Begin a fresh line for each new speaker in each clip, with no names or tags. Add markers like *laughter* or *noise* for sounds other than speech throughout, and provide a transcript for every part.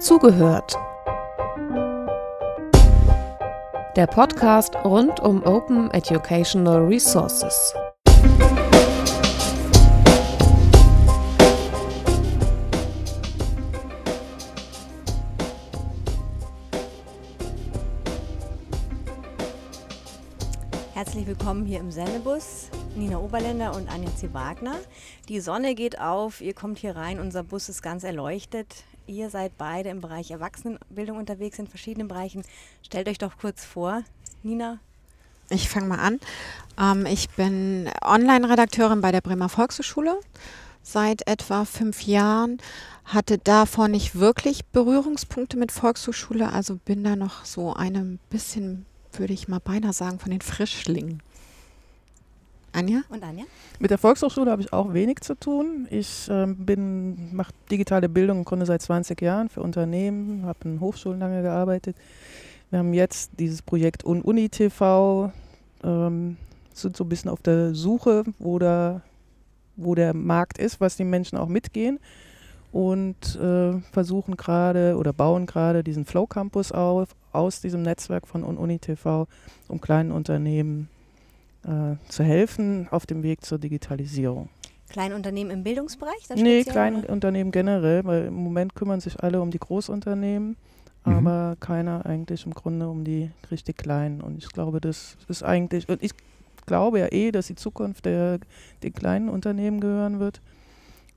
Zugehört. Der Podcast rund um Open Educational Resources.
Herzlich willkommen hier im Sendebus. Nina Oberländer und Anja C. Wagner. Die Sonne geht auf, ihr kommt hier rein, unser Bus ist ganz erleuchtet. Ihr seid beide im Bereich Erwachsenenbildung unterwegs in verschiedenen Bereichen. Stellt euch doch kurz vor, Nina.
Ich fange mal an. Ähm, ich bin Online-Redakteurin bei der Bremer Volkshochschule seit etwa fünf Jahren. Hatte davor nicht wirklich Berührungspunkte mit Volkshochschule, also bin da noch so ein bisschen, würde ich mal beinahe sagen, von den Frischlingen. Anja?
Und Anja?
Mit der Volkshochschule habe ich auch wenig zu tun. Ich bin mache digitale Bildung im Grunde seit 20 Jahren für Unternehmen, habe in Hochschulen lange gearbeitet. Wir haben jetzt dieses Projekt Uni TV, ähm, sind so ein bisschen auf der Suche, wo der, wo der Markt ist, was die Menschen auch mitgehen und äh, versuchen gerade oder bauen gerade diesen Flow Campus auf aus diesem Netzwerk von Uni TV, um kleinen Unternehmen äh, zu helfen auf dem Weg zur Digitalisierung.
Kleine Unternehmen im Bildungsbereich?
Nee, kleine Unternehmen generell, weil im Moment kümmern sich alle um die Großunternehmen, mhm. aber keiner eigentlich im Grunde um die richtig kleinen. Und ich glaube, das ist eigentlich, und ich glaube ja eh, dass die Zukunft der, den kleinen Unternehmen gehören wird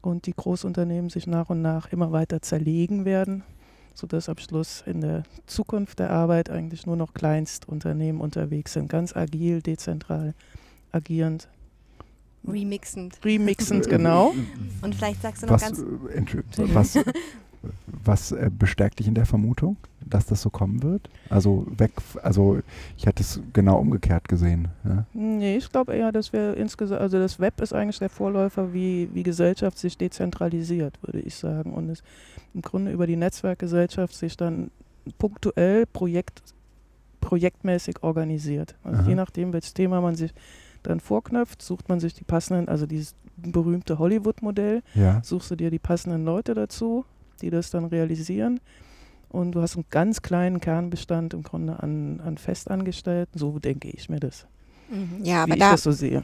und die Großunternehmen sich nach und nach immer weiter zerlegen werden sodass am Schluss in der Zukunft der Arbeit eigentlich nur noch Kleinstunternehmen unterwegs sind, ganz agil, dezentral agierend.
Remixend.
Remixend, genau. *laughs*
Und vielleicht sagst du noch
was,
ganz.
Äh, *laughs* was, was äh, bestärkt dich in der Vermutung, dass das so kommen wird? Also weg, also ich hätte es genau umgekehrt gesehen. Ja?
Nee, ich glaube eher, dass wir insgesamt, also das Web ist eigentlich der Vorläufer, wie, wie Gesellschaft sich dezentralisiert, würde ich sagen. Und es im Grunde über die Netzwerkgesellschaft sich dann punktuell Projekt, projektmäßig organisiert. Also je nachdem, welches Thema man sich dann vorknöpft, sucht man sich die passenden, also dieses berühmte Hollywood-Modell, ja. suchst du dir die passenden Leute dazu, die das dann realisieren. Und du hast einen ganz kleinen Kernbestand im Grunde an, an Festangestellten. So denke ich mir das.
Mhm. Ja, aber
ich
da,
das so sehe.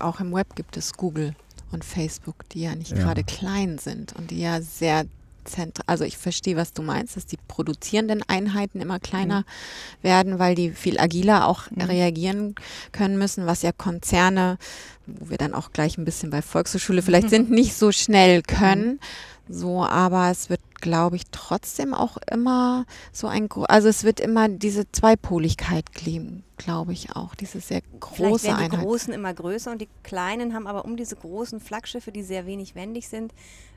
Auch im Web gibt es Google und Facebook, die ja nicht ja. gerade klein sind und die ja sehr zentral, also ich verstehe, was du meinst, dass die produzierenden Einheiten immer kleiner mhm. werden, weil die viel agiler auch mhm. reagieren können müssen, was ja Konzerne, wo wir dann auch gleich ein bisschen bei Volkshochschule vielleicht *laughs* sind, nicht so schnell können. So, aber es wird, glaube ich, trotzdem auch immer so ein, also es wird immer diese Zweipoligkeit geben, glaube ich auch, diese sehr große
Vielleicht werden
Einheit.
die Großen immer größer und die Kleinen haben aber um diese großen Flaggschiffe, die sehr wenig wendig sind,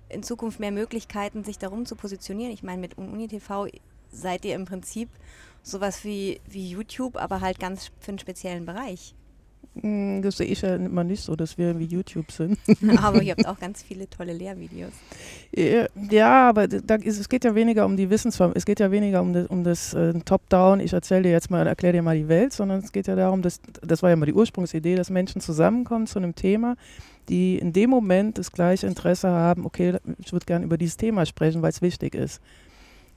in Zukunft mehr Möglichkeiten, sich darum zu positionieren. Ich meine, mit UniTV seid ihr im Prinzip sowas wie, wie YouTube, aber halt ganz für einen speziellen Bereich.
Hm, das sehe ich ja immer nicht so, dass wir wie YouTube sind. *laughs*
aber ihr habt *laughs* auch ganz viele tolle Lehrvideos.
Ja, aber da ist, es geht ja weniger um die Wissensform, es geht ja weniger um das, um das äh, Top-Down, ich erzähle dir jetzt mal, erkläre dir mal die Welt, sondern es geht ja darum, dass, das war ja mal die Ursprungsidee, dass Menschen zusammenkommen zu einem Thema, die in dem Moment das gleiche Interesse haben, okay, ich würde gerne über dieses Thema sprechen, weil es wichtig ist.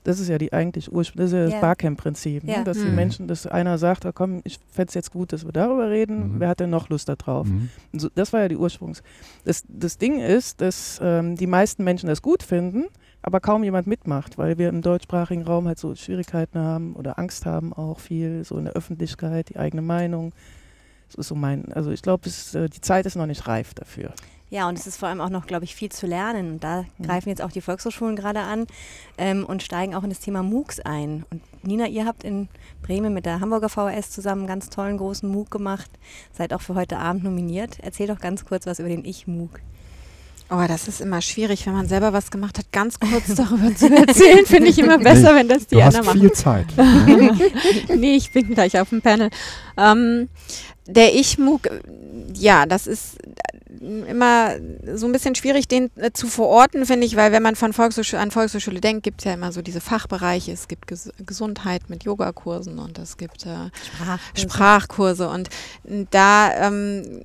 Das ist ja die eigentlich Ursprung, das ist ja das yeah. Barcamp-Prinzip, ne? dass mhm. die Menschen, dass einer sagt, oh, komm, ich fände es jetzt gut, dass wir darüber reden, mhm. wer hat denn noch Lust darauf? Mhm. So, das war ja die Ursprungs. Das, das Ding ist, dass ähm, die meisten Menschen das gut finden, aber kaum jemand mitmacht, weil wir im deutschsprachigen Raum halt so Schwierigkeiten haben oder Angst haben auch viel, so in der Öffentlichkeit, die eigene Meinung. Das ist so mein, also ich glaube, äh, die Zeit ist noch nicht reif dafür.
Ja, und es ist vor allem auch noch, glaube ich, viel zu lernen. Und da mhm. greifen jetzt auch die Volkshochschulen gerade an ähm, und steigen auch in das Thema MOOCs ein. Und Nina, ihr habt in Bremen mit der Hamburger VHS zusammen einen ganz tollen großen MOOC gemacht. Seid auch für heute Abend nominiert. Erzähl doch ganz kurz was über den Ich-MOOC.
Oh, das ist immer schwierig, wenn man selber was gemacht hat, ganz kurz *laughs* darüber zu erzählen, finde ich immer besser, wenn das die
du
anderen
hast viel Zeit. *laughs* *laughs*
nee, ich bin gleich auf dem Panel. Ähm, der Ich-MOOC, ja, das ist immer so ein bisschen schwierig, den äh, zu verorten, finde ich, weil wenn man von Volkshochschule, an Volkshochschule denkt, gibt es ja immer so diese Fachbereiche. Es gibt Ges Gesundheit mit Yogakursen und es gibt äh, Sprachkurse. Sprachkurse. Und da ähm,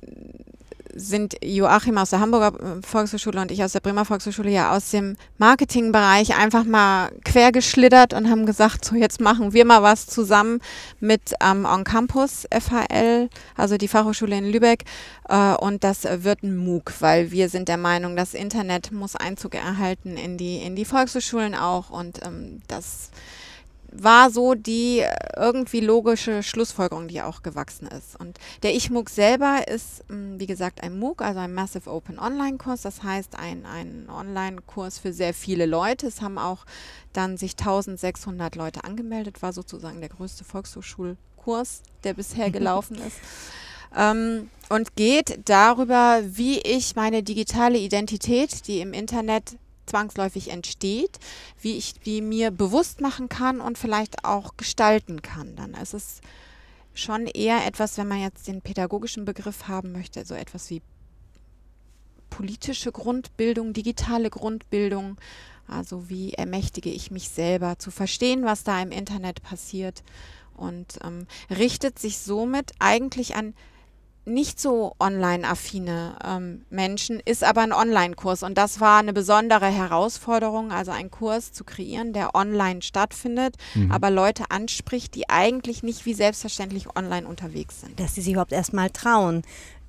sind Joachim aus der Hamburger äh, Volkshochschule und ich aus der Bremer Volkshochschule ja aus dem Marketingbereich einfach mal quergeschlittert und haben gesagt, so jetzt machen wir mal was zusammen mit ähm, On Campus FHL, also die Fachhochschule in Lübeck. Äh, und das wird ein MOOC, weil wir sind der Meinung, das Internet muss Einzug erhalten in die, in die Volkshochschulen auch und ähm, das war so die äh, irgendwie logische Schlussfolgerung, die auch gewachsen ist. Und der Ich-MOOC selber ist, hm, wie gesagt, ein MOOC, also ein Massive Open Online-Kurs. Das heißt, ein, ein Online-Kurs für sehr viele Leute. Es haben auch dann sich 1600 Leute angemeldet, war sozusagen der größte Volkshochschulkurs, der bisher gelaufen ist. *laughs* Ähm, und geht darüber, wie ich meine digitale Identität, die im Internet zwangsläufig entsteht, wie ich die mir bewusst machen kann und vielleicht auch gestalten kann. Dann ist es schon eher etwas, wenn man jetzt den pädagogischen Begriff haben möchte, so etwas wie politische Grundbildung, digitale Grundbildung. Also wie ermächtige ich mich selber zu verstehen, was da im Internet passiert und ähm, richtet sich somit eigentlich an nicht so online-affine ähm, Menschen, ist aber ein Online-Kurs. Und das war eine besondere Herausforderung, also einen Kurs zu kreieren, der online stattfindet, mhm. aber Leute anspricht, die eigentlich nicht wie selbstverständlich online unterwegs sind.
Dass sie sich überhaupt erstmal trauen,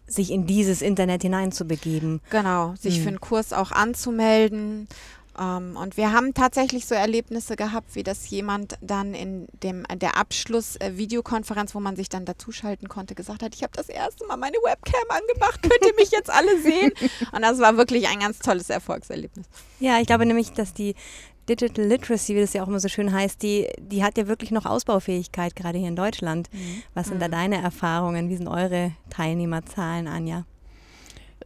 sich in dieses Internet hineinzubegeben.
Genau, sich mhm. für einen Kurs auch anzumelden ähm, und wir haben tatsächlich so Erlebnisse gehabt, wie das jemand dann in dem, der Abschluss-Videokonferenz, wo man sich dann dazuschalten konnte, gesagt hat, ich habe das erste Mal meine Webcam angemacht, könnt ihr mich jetzt alle sehen? *laughs* Und das war wirklich ein ganz tolles Erfolgserlebnis.
Ja, ich glaube nämlich, dass die Digital Literacy, wie das ja auch immer so schön heißt, die, die hat ja wirklich noch Ausbaufähigkeit, gerade hier in Deutschland. Mhm. Was sind da mhm. deine Erfahrungen? Wie sind eure Teilnehmerzahlen, Anja?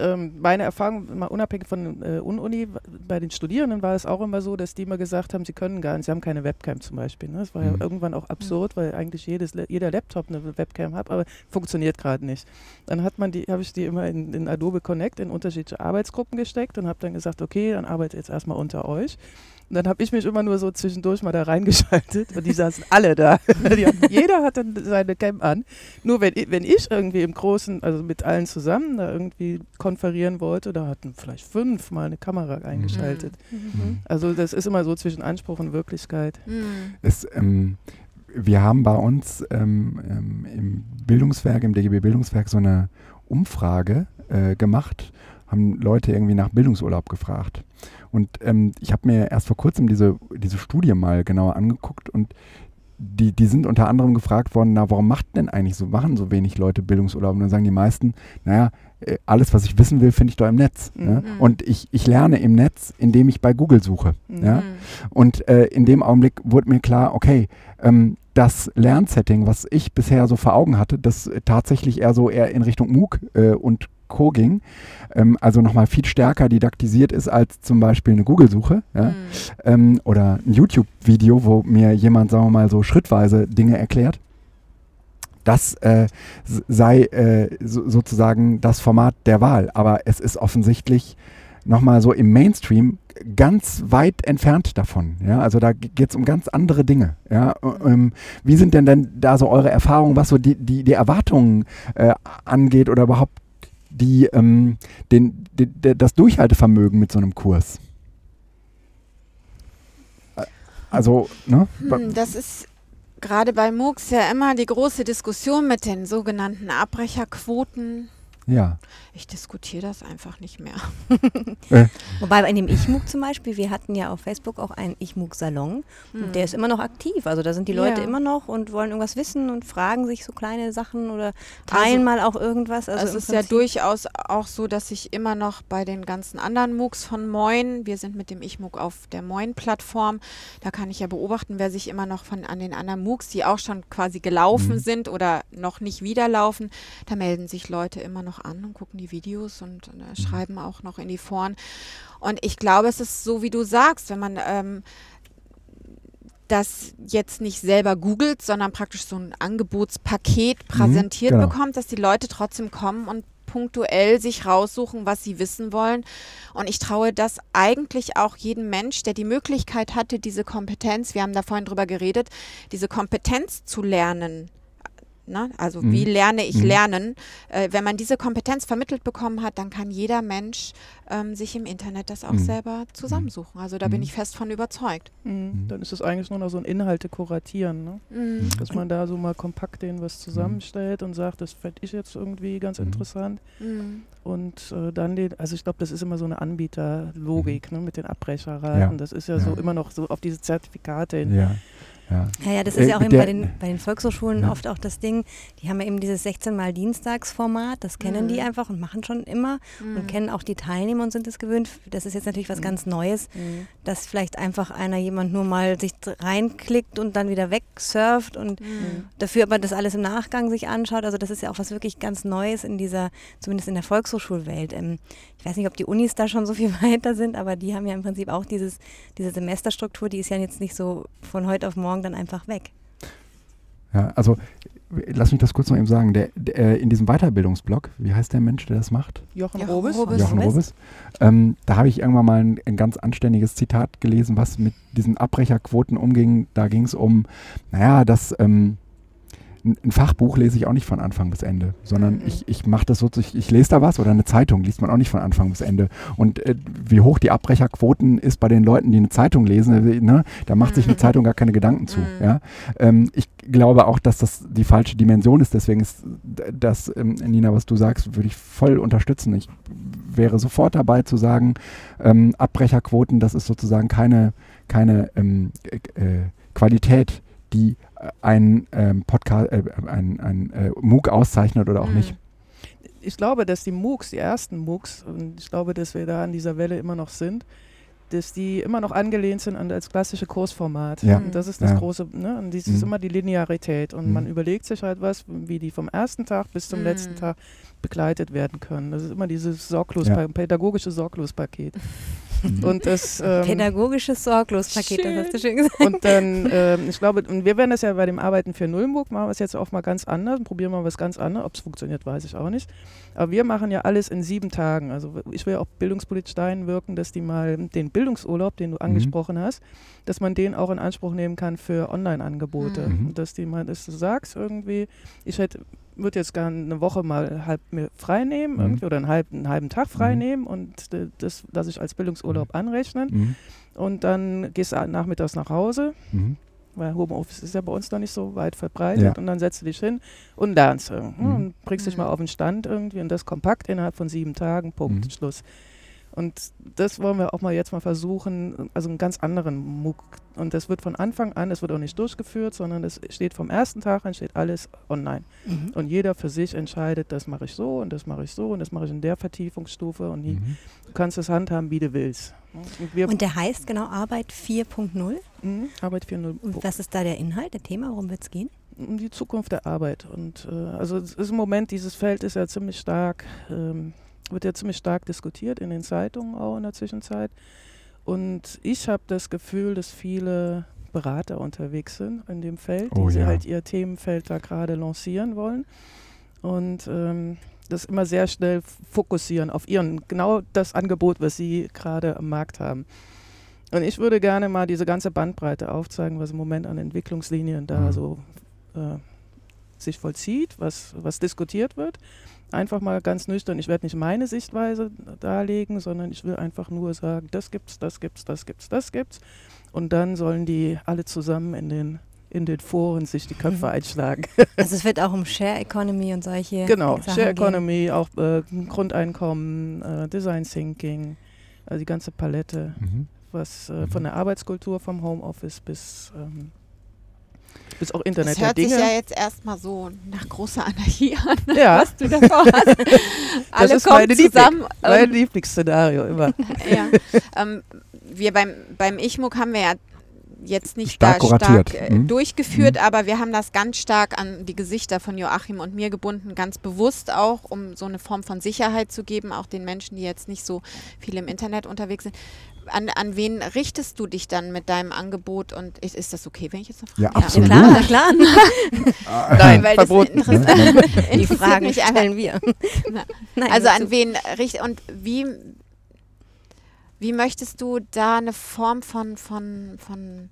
Ähm, meine Erfahrung, mal unabhängig von äh, Uni, bei den Studierenden war es auch immer so, dass die immer gesagt haben, sie können gar nicht, sie haben keine Webcam zum Beispiel. Ne? Das war mhm. ja irgendwann auch absurd, weil eigentlich jedes, jeder Laptop eine Webcam hat, aber funktioniert gerade nicht. Dann hat man die, habe ich die immer in, in Adobe Connect in unterschiedliche Arbeitsgruppen gesteckt und habe dann gesagt, okay, dann arbeitet jetzt erstmal unter euch. Und dann habe ich mich immer nur so zwischendurch mal da reingeschaltet und die saßen alle da. *laughs* hatten, jeder hat dann seine Cam an. Nur wenn, wenn ich irgendwie im Großen, also mit allen zusammen da irgendwie konferieren wollte, da hatten vielleicht fünf mal eine Kamera eingeschaltet. Mhm. mhm. Also das ist immer so zwischen Anspruch und Wirklichkeit.
Mhm. Es, ähm, wir haben bei uns ähm, ähm im Bildungswerk, im DGB Bildungswerk so eine Umfrage äh, gemacht, haben Leute irgendwie nach Bildungsurlaub gefragt. Und ähm, ich habe mir erst vor kurzem diese, diese Studie mal genauer angeguckt und die, die sind unter anderem gefragt worden, na, warum macht denn eigentlich so, machen so wenig Leute Bildungsurlaub? Und dann sagen die meisten, naja, äh, alles, was ich wissen will, finde ich doch im Netz. Mhm. Ja? Und ich, ich lerne im Netz, indem ich bei Google suche. Mhm. Ja? Und äh, in dem Augenblick wurde mir klar, okay, ähm, das Lernsetting, was ich bisher so vor Augen hatte, das tatsächlich eher so eher in Richtung MOOC äh, und Co. ging, ähm, also nochmal viel stärker didaktisiert ist als zum Beispiel eine Google-Suche ja? mhm. ähm, oder ein YouTube-Video, wo mir jemand, sagen wir mal, so schrittweise Dinge erklärt. Das äh, sei äh, so, sozusagen das Format der Wahl, aber es ist offensichtlich nochmal so im Mainstream ganz weit entfernt davon. Ja? Also da geht es um ganz andere Dinge. Ja? Ähm, wie sind denn denn da so eure Erfahrungen, was so die, die, die Erwartungen äh, angeht oder überhaupt die, ähm, den, die, das Durchhaltevermögen mit so einem Kurs? Also, ne?
Hm, das ist gerade bei MOOCs ja immer die große Diskussion mit den sogenannten Abbrecherquoten.
Ja.
Ich diskutiere das einfach nicht mehr.
äh. Wobei bei dem Ich-MOOC zum Beispiel, wir hatten ja auf Facebook auch einen Ich-MOOC-Salon mhm. und der ist immer noch aktiv. Also da sind die Leute ja. immer noch und wollen irgendwas wissen und fragen sich so kleine Sachen oder teilen also, mal auch irgendwas.
Also es ist ja durchaus auch so, dass ich immer noch bei den ganzen anderen MOOCs von Moin, wir sind mit dem Ich-MOOC auf der Moin-Plattform, da kann ich ja beobachten, wer sich immer noch von an den anderen MOOCs, die auch schon quasi gelaufen mhm. sind oder noch nicht wieder laufen, da melden sich Leute immer noch an und gucken die Videos und äh, mhm. schreiben auch noch in die Foren. Und ich glaube, es ist so, wie du sagst, wenn man ähm, das jetzt nicht selber googelt, sondern praktisch so ein Angebotspaket mhm, präsentiert mhm, genau. bekommt, dass die Leute trotzdem kommen und punktuell sich raussuchen, was sie wissen wollen. Und ich traue das eigentlich auch jedem Mensch, der die Möglichkeit hatte, diese Kompetenz, wir haben da vorhin drüber geredet, diese Kompetenz zu lernen, Ne? Also
Mhm.
wie lerne ich
Mhm.
lernen? Äh, wenn man diese Kompetenz vermittelt bekommen hat, dann kann jeder Mensch ähm, sich im Internet das auch
Mhm.
selber zusammensuchen. Also da bin
Mhm.
ich fest von überzeugt.
Mhm. Dann ist es eigentlich nur noch so ein Inhalte kuratieren, ne?
Mhm.
dass man da so mal kompakt den was zusammenstellt und sagt, das fände ich jetzt irgendwie ganz
Mhm.
interessant.
Mhm.
Und äh, dann den, also ich glaube, das ist immer so eine Anbieterlogik ne, mit den Abbrecherraten.
Ja.
Das ist ja, so
Ja.
immer noch so auf diese Zertifikate hin.
Ja, ja.
Ja, ja, das
Äh,
ist ja auch eben bei den, bei den Volkshochschulen
Ja.
oft auch das Ding, die haben ja eben dieses 16 mal Dienstagsformat, das kennen die
Mhm.
einfach und machen schon immer
Mhm.
und kennen auch die Teilnehmer und sind es gewöhnt. Das ist jetzt natürlich was
Mhm.
ganz Neues,
Mhm.
dass vielleicht einfach einer jemand nur mal sich reinklickt und dann wieder wegsurft und
Mhm.
dafür aber das alles im Nachgang sich anschaut. Also das ist ja auch was wirklich ganz Neues in dieser, zumindest in der Volkshochschulwelt. Ähm, ich weiß nicht, ob die Unis da schon so viel *laughs* weiter sind, aber die haben ja im Prinzip auch dieses, diese Semesterstruktur, die ist ja jetzt nicht so von heute auf morgen dann einfach weg.
Ja, also lass mich das kurz noch eben sagen. Der, der, äh, in diesem Weiterbildungsblog, wie heißt der Mensch, der das macht?
Jochen,
Jochen
Robes.
Robes.
Jochen.
Robes.
Ähm, da habe ich irgendwann mal ein, ein ganz anständiges Zitat gelesen, was mit diesen Abbrecherquoten umging. Da ging es um, naja, dass ähm, ein Fachbuch lese ich auch nicht von Anfang bis Ende, sondern
Mhm.
ich, ich mache das so, ich, ich lese da was oder eine Zeitung liest man auch nicht von Anfang bis Ende. Und äh, wie hoch die Abbrecherquoten ist bei den Leuten, die eine Zeitung lesen, äh, ne, da macht sich eine
Mhm.
Zeitung gar keine Gedanken zu.
Mhm.
Ja? Ähm, ich glaube auch, dass das die falsche Dimension ist. Deswegen ist das, ähm, Nina, was du sagst, würde ich voll unterstützen. Ich wäre sofort dabei zu sagen, ähm, Abbrecherquoten, das ist sozusagen keine, keine ähm, äh, äh, Qualität, die ein ähm, Podcast, äh, ein, ein äh, MOOC auszeichnet oder auch
Mhm.
nicht.
Ich glaube, dass die MOOCs, die ersten MOOCs, und ich glaube, dass wir da an dieser Welle immer noch sind, dass die immer noch angelehnt sind an das klassische Kursformat.
Ja.
Und das ist das
Ja.
große, ne? Und dies
Mhm.
ist immer die Linearität. Und
Mhm.
man überlegt sich halt was, wie die vom ersten Tag bis zum
Mhm.
letzten Tag begleitet werden können. Das ist immer dieses sorglos,
Ja.
pädagogische Sorglospaket. *laughs*
Mhm. *laughs*
Und das ähm,
Pädagogisches Sorglospaket, das hast du schön gesagt.
Und dann, ähm, ich glaube, und wir werden das ja bei dem Arbeiten für Nullburg, machen wir es jetzt auch mal ganz anders, probieren mal was ganz anderes. Ob es funktioniert, weiß ich auch nicht. Aber wir machen ja alles in sieben Tagen. Also ich will auch bildungspolitisch dahin wirken, dass die mal den Bildungsurlaub, den du angesprochen hast, dass man den auch in Anspruch nehmen kann für Online-Angebote.
Mhm.
Und dass die mal, dass du sagst irgendwie, ich hätte würde jetzt gerne eine Woche mal halb mir frei nehmen
Mhm.
irgendwie, oder einen halben, einen halben Tag frei
Mhm.
nehmen und äh, das lasse ich als Bildungsurlaub anrechnen.
Mhm.
Und dann gehst du nachmittags nach Hause,
Mhm.
weil Homeoffice ist ja bei uns noch nicht so weit verbreitet.
Ja.
Und dann setzt du dich hin und lernst irgendwie.
Mhm.
Und bringst dich
Mhm.
mal auf den Stand irgendwie und das kompakt innerhalb von sieben Tagen, Punkt,
Mhm.
Schluss. Und das wollen wir auch mal jetzt mal versuchen, also einen ganz anderen MOOC. Und das wird von Anfang an, es wird auch nicht durchgeführt, sondern es steht vom ersten Tag an, steht alles online.
Mhm.
Und jeder für sich entscheidet, das mache ich so und das mache ich so und das mache ich in der Vertiefungsstufe und
Mhm.
du kannst es handhaben, wie du willst. Und
Und der heißt genau Arbeit 4.0.
Mhm, Arbeit 4.0.
Und was ist da der Inhalt, der Thema? Worum wird es gehen?
um die Zukunft der Arbeit. Und äh, also es ist im Moment, dieses Feld ist ja ziemlich stark, ähm, wird ja ziemlich stark diskutiert in den Zeitungen auch in der Zwischenzeit. Und ich habe das Gefühl, dass viele Berater unterwegs sind in dem Feld,
Oh
die
ja.
halt ihr Themenfeld da gerade lancieren wollen. Und ähm, das immer sehr schnell fokussieren auf ihren, genau das Angebot, was sie gerade am Markt haben. Und ich würde gerne mal diese ganze Bandbreite aufzeigen, was im Moment an Entwicklungslinien da
Mhm.
so äh, sich vollzieht, was, was diskutiert wird. Einfach mal ganz nüchtern, ich werde nicht meine Sichtweise darlegen, sondern ich will einfach nur sagen, das gibt's, das gibt's, das gibt's, das gibt's. Und dann sollen die alle zusammen in den, in den Foren sich die Köpfe
Mhm.
einschlagen. *laughs*
Also es wird auch um Share Economy und solche
genau,
Sachen
Share
gehen.
Economy, auch äh, Grundeinkommen, äh, Design Thinking, also die ganze Palette,
Mhm.
was äh,
Mhm.
von der Arbeitskultur vom Homeoffice bis, ähm, bis auch Internet
Das
der
hört sich
Dinge.
ja jetzt erstmal so nach großer Anarchie an, *laughs*
Ja.
was du davor hast. *laughs* Alle
ist
kommen
meine Liebling-
zusammen.
mein
ähm,
Lieblingsszenario immer. *laughs*
ja. ähm, wir beim, beim Ich-MOOC haben wir ja jetzt nicht
Stark
da
kuratiert.
stark äh,
Mhm.
durchgeführt, aber wir haben das ganz stark an die Gesichter von Joachim und mir gebunden, ganz bewusst auch, um so eine Form von Sicherheit zu geben, auch den Menschen, die jetzt nicht so viel im Internet unterwegs sind. An, an wen richtest du dich dann mit deinem Angebot und ist, ist das okay, wenn ich jetzt noch frage?
Ja,
Ja,
absolut.
klar, na *laughs* klar. *laughs*
Nein,
weil das
verboten.
interess-
Die
interessiert
Fragen
mich
stellen wir. *laughs* Nein,
Also an wen richt und wie wie möchtest du da eine Form von von von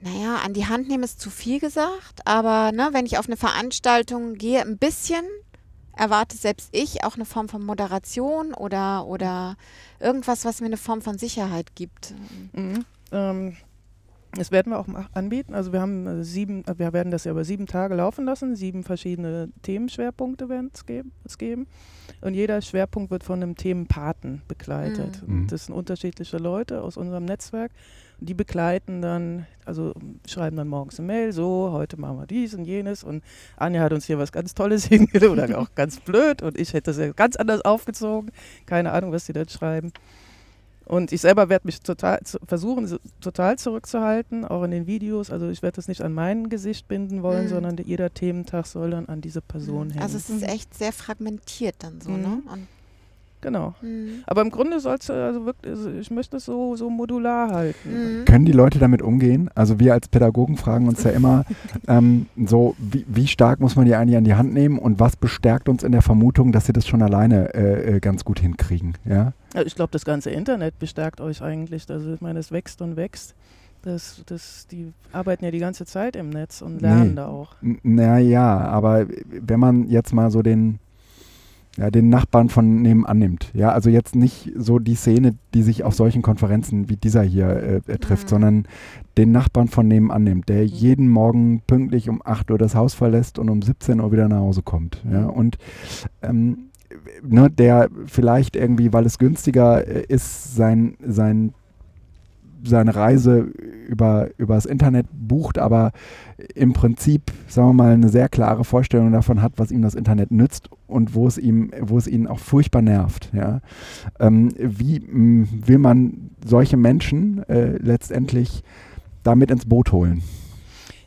naja, an die Hand nehmen ist zu viel gesagt, aber ne, wenn ich auf eine Veranstaltung gehe, ein bisschen erwarte selbst ich auch eine Form von Moderation oder, oder irgendwas, was mir eine Form von Sicherheit gibt.
Mhm. Ähm, das werden wir auch anbieten. Also wir haben äh, sieben, äh, wir werden das ja über sieben Tage laufen lassen. Sieben verschiedene Themenschwerpunkte werden es geben, geben. Und jeder Schwerpunkt wird von einem Themenpaten begleitet.
Mhm.
Das sind unterschiedliche Leute aus unserem Netzwerk. Die begleiten dann, also schreiben dann morgens eine Mail, so, heute machen wir dies und jenes. Und Anja hat uns hier was ganz Tolles *laughs* hingelegt oder auch ganz blöd. Und ich hätte das ja ganz anders aufgezogen. Keine Ahnung, was die dort schreiben. Und ich selber werde mich total versuchen, total zurückzuhalten, auch in den Videos. Also ich werde das nicht an mein Gesicht binden wollen, mhm. sondern jeder Thementag soll dann an diese Person mhm. hängen.
Also es ist echt sehr fragmentiert dann so, ne? mhm. ne? Und
Genau. Mhm. Aber im Grunde sollst du, also wirklich, also ich möchte es so, so modular halten.
Mhm. Können die Leute damit umgehen? Also wir als Pädagogen fragen uns ja immer, *laughs* ähm, so wie, wie, stark muss man die eigentlich an die Hand nehmen und was bestärkt uns in der Vermutung, dass sie das schon alleine äh, äh ganz gut hinkriegen? Ja?
Also ich glaube, das ganze Internet bestärkt euch eigentlich. Also ich meine, es wächst und wächst. Das, das, die arbeiten ja die ganze Zeit im Netz und lernen nee. da auch.
Naja, aber wenn man jetzt mal so den ja, den Nachbarn von nebenan nimmt. Ja, also jetzt nicht so die Szene, die sich auf solchen Konferenzen wie dieser hier äh, äh trifft, mhm. sondern den Nachbarn von nebenan nimmt, der mhm. jeden Morgen pünktlich um 8 Uhr das Haus verlässt und um 17 Uhr wieder nach Hause kommt. Ja, mhm. und ähm, ne, der vielleicht irgendwie, weil es günstiger äh, ist, sein, sein seine Reise über, das Internet bucht, aber im Prinzip, sagen wir mal, eine sehr klare Vorstellung davon hat, was ihm das Internet nützt und wo es ihm, wo es ihn auch furchtbar nervt. Ja? Ähm, wie mh, will man solche Menschen äh, letztendlich damit ins Boot holen?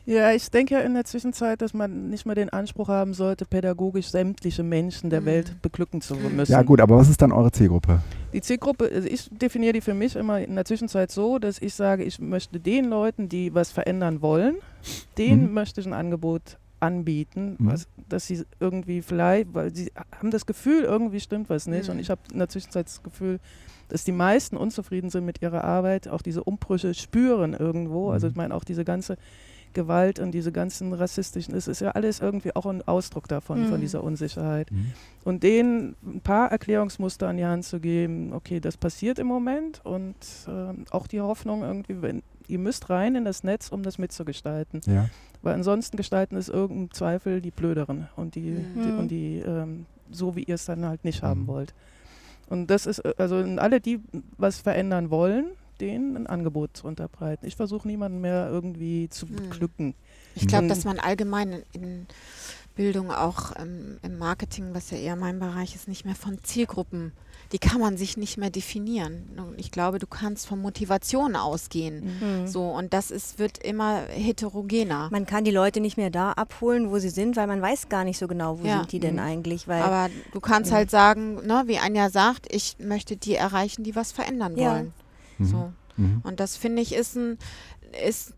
Ja, ich denke ja in der Zwischenzeit, dass man nicht mehr den Anspruch haben sollte, pädagogisch sämtliche Menschen der mhm. Welt beglücken zu müssen.
Ja gut, aber was ist dann eure Zielgruppe?
Die Zielgruppe, also ich definiere die für mich immer in der Zwischenzeit so, dass ich sage, ich möchte den Leuten, die was verändern wollen, denen mhm. möchte ich ein Angebot anbieten, mhm. was, dass sie irgendwie vielleicht, weil sie haben das Gefühl, irgendwie stimmt was nicht. Mhm. Und ich habe in der Zwischenzeit das Gefühl, dass die meisten unzufrieden sind mit ihrer Arbeit, auch diese Umbrüche spüren irgendwo. Also mhm. ich meine auch diese ganze Gewalt und diese ganzen rassistischen, es ist ja alles irgendwie auch ein Ausdruck davon, mhm. von dieser Unsicherheit. Mhm. Und denen ein paar Erklärungsmuster an die Hand zu geben, okay, das passiert im Moment und äh, auch die Hoffnung irgendwie, wenn, ihr müsst rein in das Netz, um das mitzugestalten. Ja. Weil ansonsten gestalten es irgendein Zweifel die Blöderen und die, mhm. die und die ähm, so, wie ihr es dann halt nicht haben mhm. wollt. Und das ist, äh, also alle, die was verändern wollen, denen ein Angebot zu unterbreiten. Ich versuche niemanden mehr irgendwie zu hm. beglücken.
Ich glaube, dass man allgemein in Bildung auch ähm, im Marketing, was ja eher mein Bereich ist, nicht mehr von Zielgruppen, die kann man sich nicht mehr definieren. Ich glaube, du kannst von Motivation ausgehen. Mhm. So, und das ist, wird immer heterogener.
Man kann die Leute nicht mehr da abholen, wo sie sind, weil man weiß gar nicht so genau, wo ja. sind die denn mhm. eigentlich. Weil,
Aber du kannst ja. halt sagen, ne, wie Anja sagt, ich möchte die erreichen, die was verändern ja. wollen. Mhm. So. Mhm. Und das finde ich ist ein, ist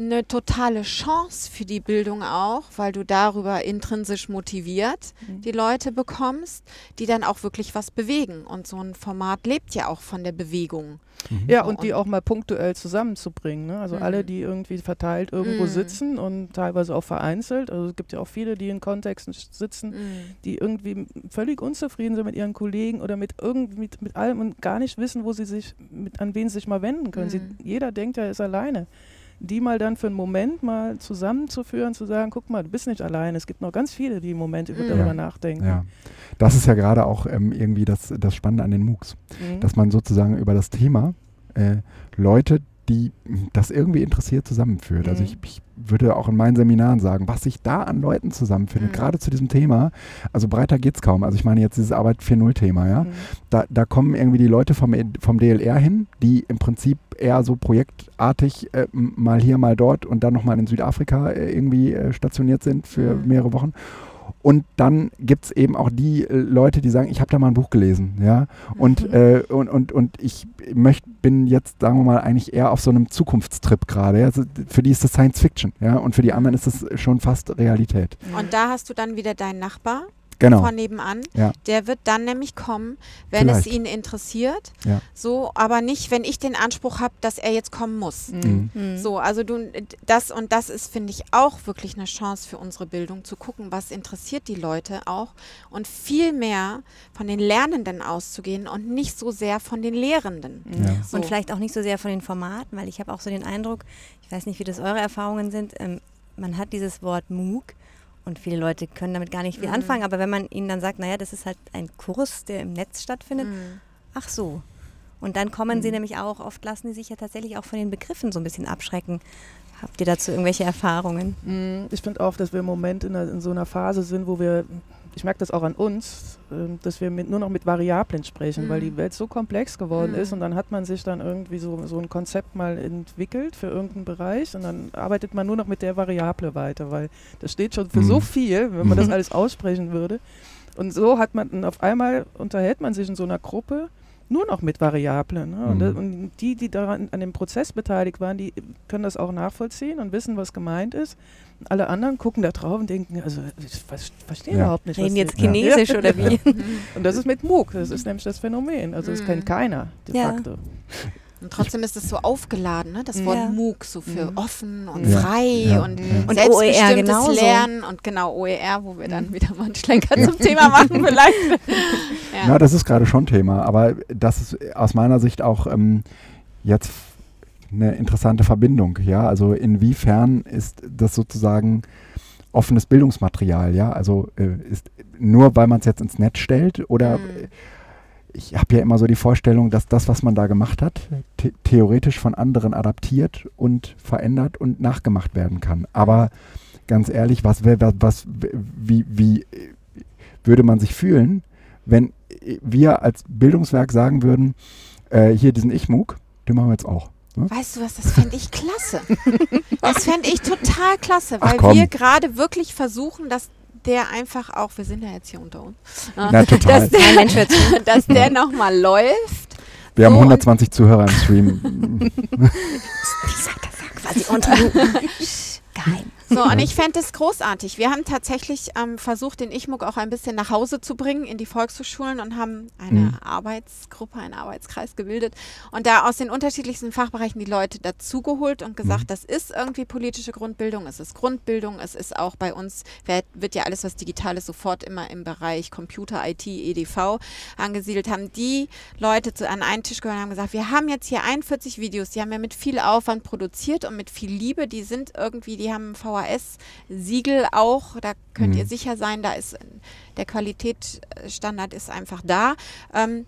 eine totale Chance für die Bildung auch, weil du darüber intrinsisch motiviert mhm. die Leute bekommst, die dann auch wirklich was bewegen. Und so ein Format lebt ja auch von der Bewegung.
Mhm. Ja, und, und die auch mal punktuell zusammenzubringen. Ne? Also mhm. alle, die irgendwie verteilt irgendwo mhm. sitzen und teilweise auch vereinzelt. Also es gibt ja auch viele, die in Kontexten sitzen, mhm. die irgendwie völlig unzufrieden sind mit ihren Kollegen oder mit irgendwie mit, mit allem und gar nicht wissen, wo sie sich, mit, an wen sie sich mal wenden können. Sie, jeder denkt, er ist alleine die mal dann für einen Moment mal zusammenzuführen, zu sagen, guck mal, du bist nicht allein, es gibt noch ganz viele, die im Moment mhm. darüber ja. nachdenken.
Ja. Das ist ja gerade auch ähm, irgendwie das, das Spannende an den MOOCs, mhm. dass man sozusagen über das Thema äh, Leute, die das irgendwie interessiert, zusammenführt. Also mhm. Also ich, ich, würde auch in meinen Seminaren sagen, was sich da an Leuten zusammenfindet, mhm. gerade zu diesem Thema, also breiter geht es kaum. Also ich meine jetzt dieses Arbeit 4.0-Thema, ja. Mhm. Da, da kommen irgendwie die Leute vom, vom DLR hin, die im Prinzip eher so projektartig äh, mal hier, mal dort und dann nochmal in Südafrika äh, irgendwie äh, stationiert sind für mhm. mehrere Wochen. Und dann gibt es eben auch die äh, Leute, die sagen, ich habe da mal ein Buch gelesen, ja. Und, mhm. äh, und, und, und ich möcht, bin jetzt, sagen wir mal, eigentlich eher auf so einem Zukunftstrip gerade. Also für die ist das Science Fiction, ja. Und für die anderen ist das schon fast Realität.
Und da hast du dann wieder deinen Nachbar,
Genau.
von nebenan.
Ja.
Der wird dann nämlich kommen, wenn
Vielleicht.
es ihn interessiert.
Ja.
So, aber nicht, wenn ich den Anspruch habe, dass er jetzt kommen muss.
Mhm.
Mhm.
So, also du, das und das ist, finde ich, auch wirklich eine Chance für unsere Bildung, zu gucken, was interessiert die Leute auch und viel mehr von den Lernenden auszugehen und nicht so sehr von den Lehrenden.
Ja.
So.
Und vielleicht auch nicht so sehr von den Formaten, weil ich habe auch so den Eindruck, ich weiß nicht, wie das eure Erfahrungen sind, ähm, man hat dieses Wort MOOC und viele Leute können damit gar nicht viel
Mhm.
anfangen, aber wenn man ihnen dann sagt, naja, das ist halt ein Kurs, der im Netz stattfindet,
Mhm.
ach so. Und dann kommen sie nämlich auch, oft lassen die sich ja tatsächlich auch von den Begriffen so ein bisschen abschrecken. Habt ihr dazu irgendwelche Erfahrungen?
Mm, Ich finde auch, dass wir im Moment in, einer, in so einer Phase sind, wo wir, ich merke das auch an uns, ähm, dass wir mit, nur noch mit Variablen sprechen, weil
Mhm.
die Welt so komplex geworden
Mhm.
ist und dann hat man sich dann irgendwie so, so ein Konzept mal entwickelt für irgendeinen Bereich und dann arbeitet man nur noch mit der Variable weiter, weil das steht schon für
Mhm.
so viel, wenn man das
Mhm. *laughs*
alles aussprechen würde. Und so hat man, und auf einmal unterhält man sich in so einer Gruppe nur noch mit Variablen. Ne? Und,
Mhm.
und die, die daran an dem Prozess beteiligt waren, die können das auch nachvollziehen und wissen, was gemeint ist. Alle anderen gucken da drauf und denken, also ich ver- verstehe
Ja.
überhaupt nicht.
Reden jetzt
Ja.
Chinesisch oder wie? *laughs*
Und das ist mit MOOC, das ist nämlich das Phänomen. Also das
Mhm.
kennt keiner de
Ja.
facto.
Und trotzdem ist es so aufgeladen, ne? das
Ja.
Wort MOOC, so für
Mhm.
offen und
Ja.
frei
Ja.
und
Mhm.
Und
selbstbestimmtes
OER genauso.
Lernen und genau OER, wo wir dann
Mhm.
wieder mal einen Schlenker zum Thema machen *laughs* vielleicht. ja.
Ja, das ist gerade schon Thema, aber das ist aus meiner Sicht auch ähm, jetzt eine interessante Verbindung. Ja, also inwiefern ist das sozusagen offenes Bildungsmaterial? Ja, also äh, ist nur weil man es jetzt ins Netz stellt oder
Mhm.
Ich habe ja immer so die Vorstellung, dass das, was man da gemacht hat, the theoretisch von anderen adaptiert und verändert und nachgemacht werden kann. Aber ganz ehrlich, was, was, wie, wie äh, würde man sich fühlen, wenn äh, wir als Bildungswerk sagen würden, äh, hier diesen Ich-MOOC, den machen wir jetzt auch. Ne?
Weißt du was, das fände ich klasse. *laughs* Das fände ich total klasse, weil wir gerade wirklich versuchen, dass der einfach auch, wir sind ja jetzt hier unter uns, *laughs*
Na, total. *laughs*
dass der, dass der nochmal läuft.
Wir haben
so, und-
120 Zuhörer im Stream.
Ich sag das quasi unter Geheim.
So, und ich fände es großartig. Wir haben tatsächlich ähm, versucht, den IchMUG auch ein bisschen nach Hause zu bringen in die Volkshochschulen und haben eine
Mhm.
Arbeitsgruppe, einen Arbeitskreis gebildet und da aus den unterschiedlichsten Fachbereichen die Leute dazugeholt und gesagt,
Mhm.
das ist irgendwie politische Grundbildung, es ist Grundbildung, es ist auch bei uns, wird, ja alles, was digital ist, sofort immer im Bereich Computer, IT, EDV angesiedelt, haben die Leute zu, an einen Tisch gehört und haben gesagt, wir haben jetzt hier 41 Videos, die haben wir mit viel Aufwand produziert und mit viel Liebe, die sind irgendwie, die haben VHS-Siegel auch, da könnt
Mhm.
ihr sicher sein, da ist der Qualitätsstandard ist einfach da. Ähm,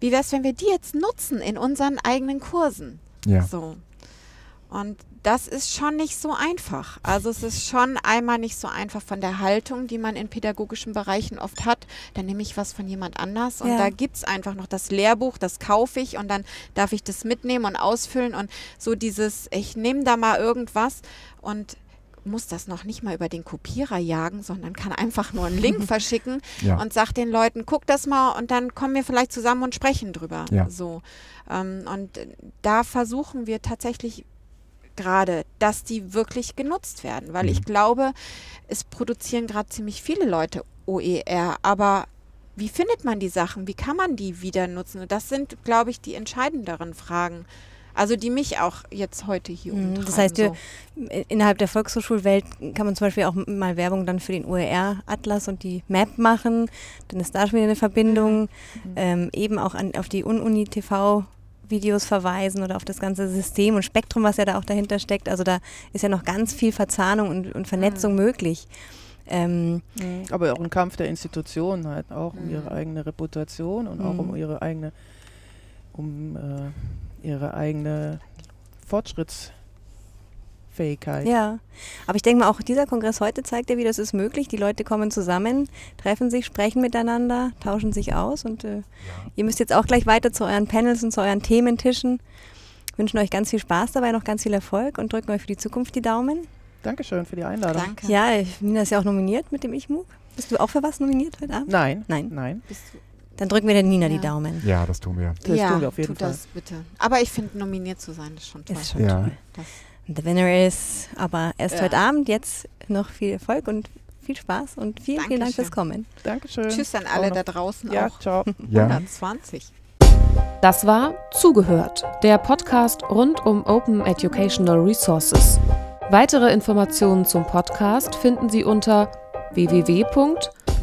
wie wäre es, wenn wir die jetzt nutzen in unseren eigenen Kursen?
ja.
So. Und das ist schon nicht so einfach. Also es ist schon einmal nicht so einfach von der Haltung, die man in pädagogischen Bereichen oft hat. Dann nehme ich was von jemand anders und
Ja.
da gibt es einfach noch das Lehrbuch, das kaufe ich und dann darf ich das mitnehmen und ausfüllen und so dieses, ich nehme da mal irgendwas und muss das noch nicht mal über den Kopierer jagen, sondern kann einfach nur einen Link *laughs* verschicken
Ja.
und sag den Leuten, guck das mal und dann kommen wir vielleicht zusammen und sprechen drüber.
Ja.
So. Ähm, und da versuchen wir tatsächlich gerade, dass die wirklich genutzt werden, weil
Mhm.
ich glaube, es produzieren gerade ziemlich viele Leute OER, aber wie findet man die Sachen? Wie kann man die wieder nutzen? Und das sind, glaube ich, die entscheidenderen Fragen. Also die mich auch jetzt heute hier
Mhm,
umtreiben.
das heißt,
so.
Innerhalb der Volkshochschulwelt kann man zum Beispiel auch mal Werbung dann für den OER-Atlas und die Map machen. Dann ist da schon wieder eine Verbindung. Ähm, eben auch an, auf die Un-Uni-TV-Videos verweisen oder auf das ganze System und Spektrum, was ja da auch dahinter steckt. Also da ist ja noch ganz viel Verzahnung und, und Vernetzung möglich. Ähm,
Mhm. Aber auch ein Kampf der Institutionen halt, auch um
Mhm.
ihre eigene Reputation und auch um
Mhm.
ihre eigene, um äh, ihre eigene Fortschrittsfähigkeit.
Ja, aber ich denke mal, auch dieser Kongress heute zeigt ja wieder, es ist möglich. Die Leute kommen zusammen, treffen sich, sprechen miteinander, tauschen sich aus und äh, ihr müsst jetzt auch gleich weiter zu euren Panels und zu euren Thementischen. Wünschen euch ganz viel Spaß dabei, noch ganz viel Erfolg und drücken euch für die Zukunft die Daumen.
Dankeschön für die Einladung.
Danke.
Ja, ich- Nina ist ja auch nominiert mit dem Ich-MOOC. Bist du auch für was nominiert heute Abend?
Nein,
Nein.
nein.
Bist du-
dann drücken wir der Nina
ja.
die Daumen.
Ja, das tun wir.
Das
ja,
tun wir auf jeden
tut
Fall.
das bitte. Aber ich finde, nominiert zu sein, ist schon toll.
Ist schon
ja.
toll. The winner is, aber erst
ja.
heute Abend. Jetzt noch viel Erfolg und viel Spaß und vielen, Dankeschön. vielen Dank fürs Kommen.
Dankeschön.
Tschüss an alle da draußen.
Ja,
auch.
ciao. *laughs*
120.
Das war Zugehört, der Podcast rund um Open Educational Resources. Weitere Informationen zum Podcast finden Sie unter www.open.de